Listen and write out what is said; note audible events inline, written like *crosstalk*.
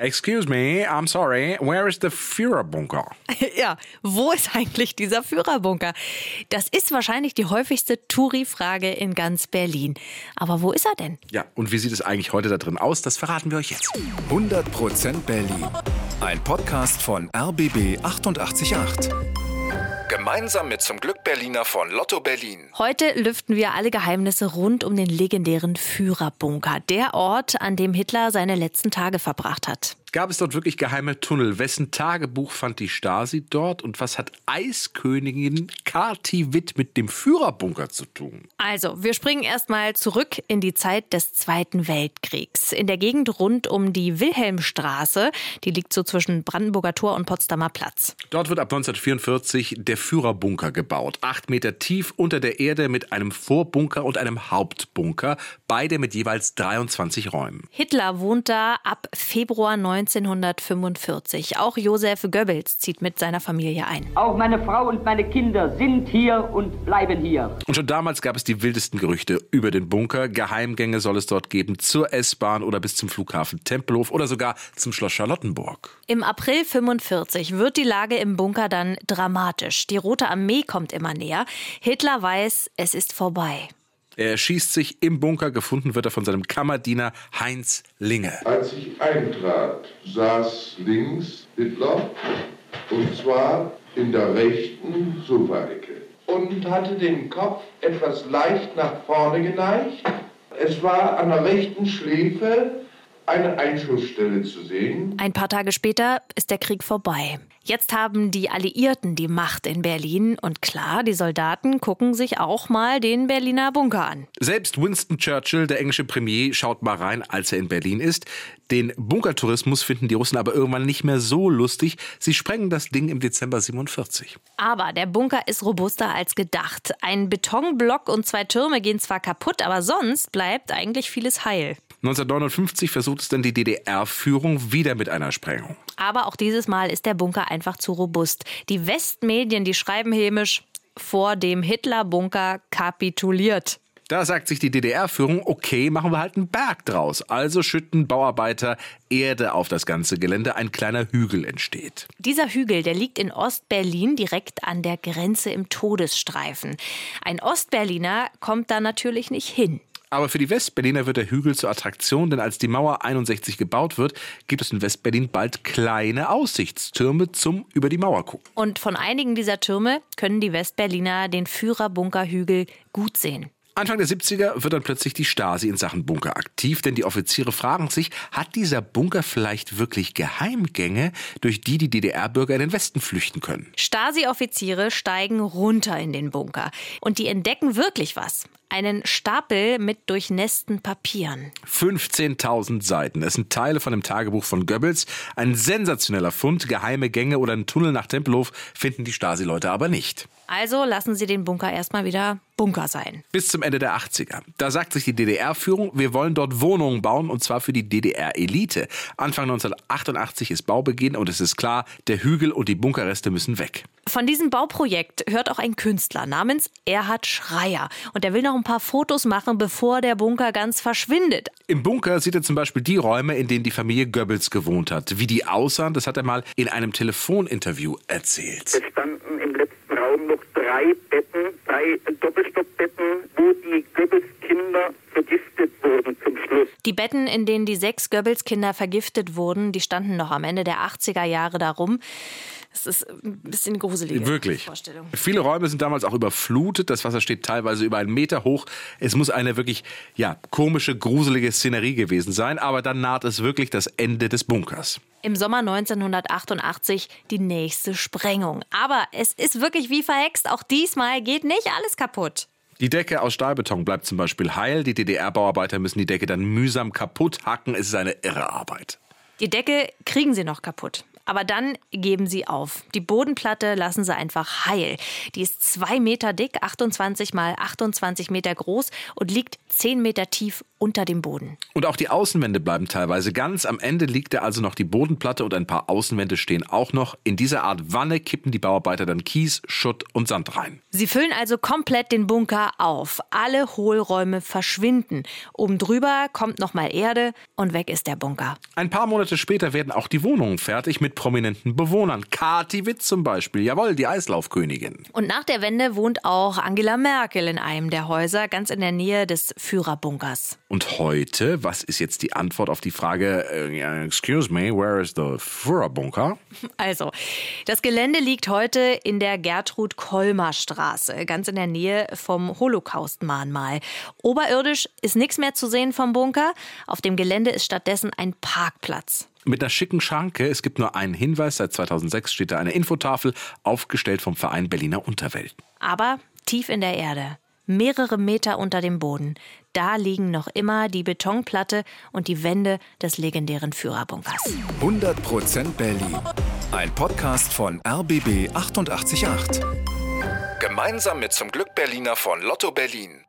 Excuse me, I'm sorry, where is the Führerbunker? *laughs* ja, wo ist eigentlich dieser Führerbunker? Das ist wahrscheinlich die häufigste Touri-Frage in ganz Berlin. Aber wo ist er denn? Ja, und wie sieht es eigentlich heute da drin aus? Das verraten wir euch jetzt. 100% Berlin. Ein Podcast von RBB 888. Gemeinsam mit zum Glück Berliner von Lotto Berlin. Heute lüften wir alle Geheimnisse rund um den legendären Führerbunker, der Ort, an dem Hitler seine letzten Tage verbracht hat. Gab es dort wirklich geheime Tunnel? Wessen Tagebuch fand die Stasi dort? Und was hat Eiskönigin Kati Witt mit dem Führerbunker zu tun? Also, wir springen erstmal zurück in die Zeit des Zweiten Weltkriegs. In der Gegend rund um die Wilhelmstraße, die liegt so zwischen Brandenburger Tor und Potsdamer Platz. Dort wird ab 1944 der Führerbunker gebaut. Acht Meter tief unter der Erde mit einem Vorbunker und einem Hauptbunker. Beide mit jeweils 23 Räumen. Hitler wohnt da ab Februar 19 1945. Auch Josef Goebbels zieht mit seiner Familie ein. Auch meine Frau und meine Kinder sind hier und bleiben hier. Und schon damals gab es die wildesten Gerüchte über den Bunker. Geheimgänge soll es dort geben zur S-Bahn oder bis zum Flughafen Tempelhof oder sogar zum Schloss Charlottenburg. Im April 45 wird die Lage im Bunker dann dramatisch. Die Rote Armee kommt immer näher. Hitler weiß, es ist vorbei. Er erschießt sich im Bunker. Gefunden wird er von seinem Kammerdiener Heinz Linge. Als ich eintrat, saß links Hitler und zwar in der rechten Sofaecke und hatte den Kopf etwas leicht nach vorne geneigt. Es war an der rechten Schläfe eine Einschussstelle zu sehen. Ein paar Tage später ist der Krieg vorbei. Jetzt haben die Alliierten die Macht in Berlin und klar, die Soldaten gucken sich auch mal den Berliner Bunker an. Selbst Winston Churchill, der englische Premier, schaut mal rein, als er in Berlin ist. Den Bunkertourismus finden die Russen aber irgendwann nicht mehr so lustig. Sie sprengen das Ding im Dezember 47. Aber der Bunker ist robuster als gedacht. Ein Betonblock und zwei Türme gehen zwar kaputt, aber sonst bleibt eigentlich vieles heil. 1959 versucht es dann die DDR-Führung wieder mit einer Sprengung. Aber auch dieses Mal ist der Bunker einfach zu robust. Die Westmedien, die schreiben hämisch, vor dem Hitler-Bunker kapituliert. Da sagt sich die DDR-Führung, okay, machen wir halt einen Berg draus. Also schütten Bauarbeiter Erde auf das ganze Gelände. Ein kleiner Hügel entsteht. Dieser Hügel, der liegt in Ostberlin direkt an der Grenze im Todesstreifen. Ein Ostberliner kommt da natürlich nicht hin. Aber für die Westberliner wird der Hügel zur Attraktion, denn als die Mauer 61 gebaut wird, gibt es in Westberlin bald kleine Aussichtstürme zum über die Mauer gucken. Und von einigen dieser Türme können die Westberliner den Führerbunkerhügel gut sehen. Anfang der 70er wird dann plötzlich die Stasi in Sachen Bunker aktiv, denn die Offiziere fragen sich, hat dieser Bunker vielleicht wirklich Geheimgänge, durch die die DDR-Bürger in den Westen flüchten können? Stasi-Offiziere steigen runter in den Bunker und die entdecken wirklich was einen Stapel mit durchnässten Papieren. 15.000 Seiten. Es sind Teile von dem Tagebuch von Goebbels. Ein sensationeller Fund. Geheime Gänge oder einen Tunnel nach Tempelhof finden die Stasi-Leute aber nicht. Also lassen sie den Bunker erstmal wieder Bunker sein. Bis zum Ende der 80er. Da sagt sich die DDR-Führung, wir wollen dort Wohnungen bauen und zwar für die DDR-Elite. Anfang 1988 ist Baubeginn und es ist klar, der Hügel und die Bunkerreste müssen weg. Von diesem Bauprojekt hört auch ein Künstler namens Erhard Schreier. Und er will noch ein paar Fotos machen, bevor der Bunker ganz verschwindet. Im Bunker sieht er zum Beispiel die Räume, in denen die Familie Goebbels gewohnt hat. Wie die aussahen, das hat er mal in einem Telefoninterview erzählt. Es standen im letzten Raum noch drei Betten, drei Doppelstockbetten, wo die Goebbels-Kinder vergiftet wurden zum Schluss. Die Betten, in denen die sechs Goebbels-Kinder vergiftet wurden, die standen noch am Ende der 80er Jahre darum. Das ist ein bisschen gruselig. Wirklich. Vorstellung. Viele Räume sind damals auch überflutet. Das Wasser steht teilweise über einen Meter hoch. Es muss eine wirklich, ja, komische, gruselige Szenerie gewesen sein. Aber dann naht es wirklich das Ende des Bunkers. Im Sommer 1988 die nächste Sprengung. Aber es ist wirklich wie verhext. Auch diesmal geht nicht alles kaputt. Die Decke aus Stahlbeton bleibt zum Beispiel heil. Die DDR-Bauarbeiter müssen die Decke dann mühsam kaputt hacken. Es ist eine irre Arbeit. Die Decke kriegen sie noch kaputt. Aber dann geben sie auf. Die Bodenplatte lassen sie einfach heil. Die ist zwei Meter dick, 28 mal 28 Meter groß und liegt 10 Meter tief unter dem Boden. Und auch die Außenwände bleiben teilweise ganz. Am Ende liegt da also noch die Bodenplatte und ein paar Außenwände stehen auch noch. In dieser Art Wanne kippen die Bauarbeiter dann Kies, Schutt und Sand rein. Sie füllen also komplett den Bunker auf. Alle Hohlräume verschwinden. Oben drüber kommt nochmal Erde und weg ist der Bunker. Ein paar Monate später werden auch die Wohnungen fertig mit prominenten Bewohnern. Kati Witt zum Beispiel, jawohl, die Eislaufkönigin. Und nach der Wende wohnt auch Angela Merkel in einem der Häuser, ganz in der Nähe des Führerbunkers. Und heute, was ist jetzt die Antwort auf die Frage, uh, excuse me, where is the Führerbunker? Also, das Gelände liegt heute in der Gertrud-Kolmer-Straße, ganz in der Nähe vom Holocaust-Mahnmal. Oberirdisch ist nichts mehr zu sehen vom Bunker. Auf dem Gelände ist stattdessen ein Parkplatz. Mit einer schicken Schranke. Es gibt nur einen Hinweis. Seit 2006 steht da eine Infotafel, aufgestellt vom Verein Berliner Unterwelt. Aber tief in der Erde, mehrere Meter unter dem Boden, da liegen noch immer die Betonplatte und die Wände des legendären Führerbunkers. 100% Berlin. Ein Podcast von RBB 888. Gemeinsam mit zum Glück Berliner von Lotto Berlin.